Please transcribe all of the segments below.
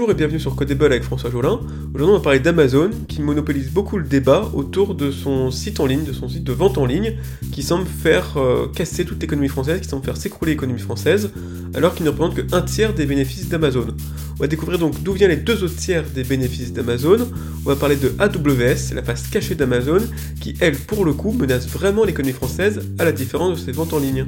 Bonjour et bienvenue sur Codable avec François Jolin. Aujourd'hui on va parler d'Amazon qui monopolise beaucoup le débat autour de son site en ligne, de son site de vente en ligne, qui semble faire euh, casser toute l'économie française, qui semble faire s'écrouler l'économie française, alors qu'il ne représente que un tiers des bénéfices d'Amazon. On va découvrir donc d'où viennent les deux autres tiers des bénéfices d'Amazon. On va parler de AWS, la face cachée d'Amazon, qui elle pour le coup menace vraiment l'économie française à la différence de ses ventes en ligne.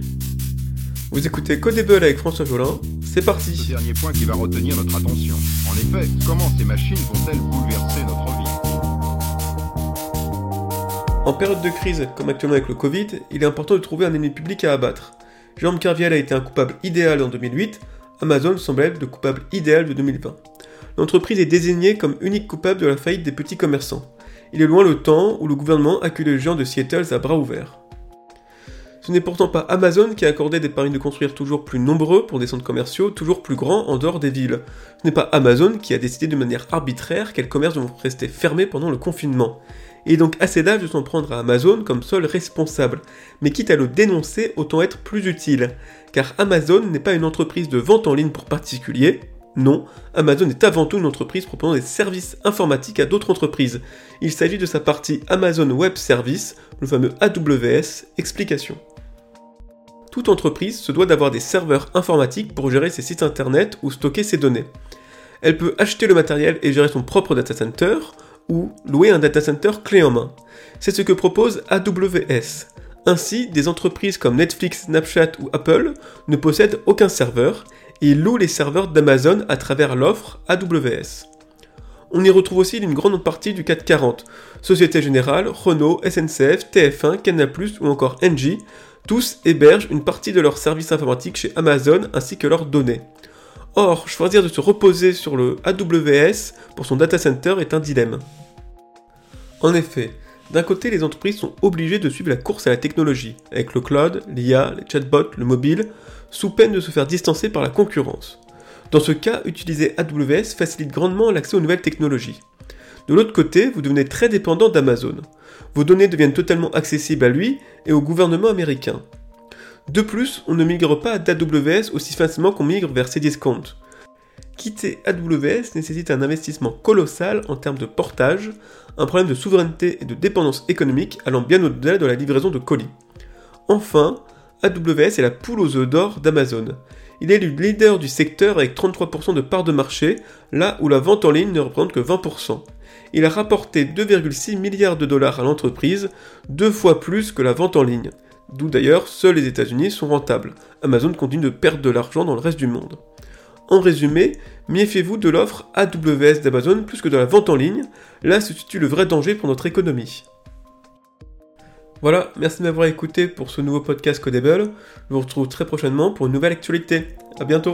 Vous écoutez Codable avec François Jolin, c'est parti Ce dernier point qui va retenir notre attention. En effet, comment ces machines vont-elles bouleverser notre vie? En période de crise, comme actuellement avec le Covid, il est important de trouver un ennemi public à abattre. Jérôme Carviel a été un coupable idéal en 2008, Amazon semble être le coupable idéal de 2020. L'entreprise est désignée comme unique coupable de la faillite des petits commerçants. Il est loin le temps où le gouvernement accueille les géants de Seattle à bras ouverts. Ce n'est pourtant pas Amazon qui a accordé des paris de construire toujours plus nombreux pour des centres commerciaux toujours plus grands en dehors des villes. Ce n'est pas Amazon qui a décidé de manière arbitraire quels commerces vont rester fermés pendant le confinement. Est donc assez d'âge de s'en prendre à Amazon comme seul responsable. Mais quitte à le dénoncer, autant être plus utile. Car Amazon n'est pas une entreprise de vente en ligne pour particuliers. Non, Amazon est avant tout une entreprise proposant des services informatiques à d'autres entreprises. Il s'agit de sa partie Amazon Web Service, le fameux AWS, explication toute entreprise se doit d'avoir des serveurs informatiques pour gérer ses sites internet ou stocker ses données. Elle peut acheter le matériel et gérer son propre data center ou louer un data center clé en main. C'est ce que propose AWS. Ainsi, des entreprises comme Netflix, Snapchat ou Apple ne possèdent aucun serveur et louent les serveurs d'Amazon à travers l'offre AWS. On y retrouve aussi une grande partie du 440, Société Générale, Renault, SNCF, TF1, Canal+, ou encore Engie, tous hébergent une partie de leurs services informatiques chez Amazon ainsi que leurs données. Or, choisir de se reposer sur le AWS pour son data center est un dilemme. En effet, d'un côté, les entreprises sont obligées de suivre la course à la technologie, avec le cloud, l'IA, les chatbots, le mobile, sous peine de se faire distancer par la concurrence. Dans ce cas, utiliser AWS facilite grandement l'accès aux nouvelles technologies. De l'autre côté, vous devenez très dépendant d'Amazon. Vos données deviennent totalement accessibles à lui et au gouvernement américain. De plus, on ne migre pas d'AWS aussi facilement qu'on migre vers Cdiscount. Quitter AWS nécessite un investissement colossal en termes de portage, un problème de souveraineté et de dépendance économique allant bien au-delà de la livraison de colis. Enfin, AWS est la poule aux œufs d'or d'Amazon. Il est le leader du secteur avec 33% de part de marché, là où la vente en ligne ne représente que 20% il a rapporté 2,6 milliards de dollars à l'entreprise, deux fois plus que la vente en ligne. D'où d'ailleurs seuls les États-Unis sont rentables. Amazon continue de perdre de l'argent dans le reste du monde. En résumé, méfiez-vous de l'offre AWS d'Amazon plus que de la vente en ligne, là se situe le vrai danger pour notre économie. Voilà, merci de m'avoir écouté pour ce nouveau podcast Codable. Je vous retrouve très prochainement pour une nouvelle actualité. A bientôt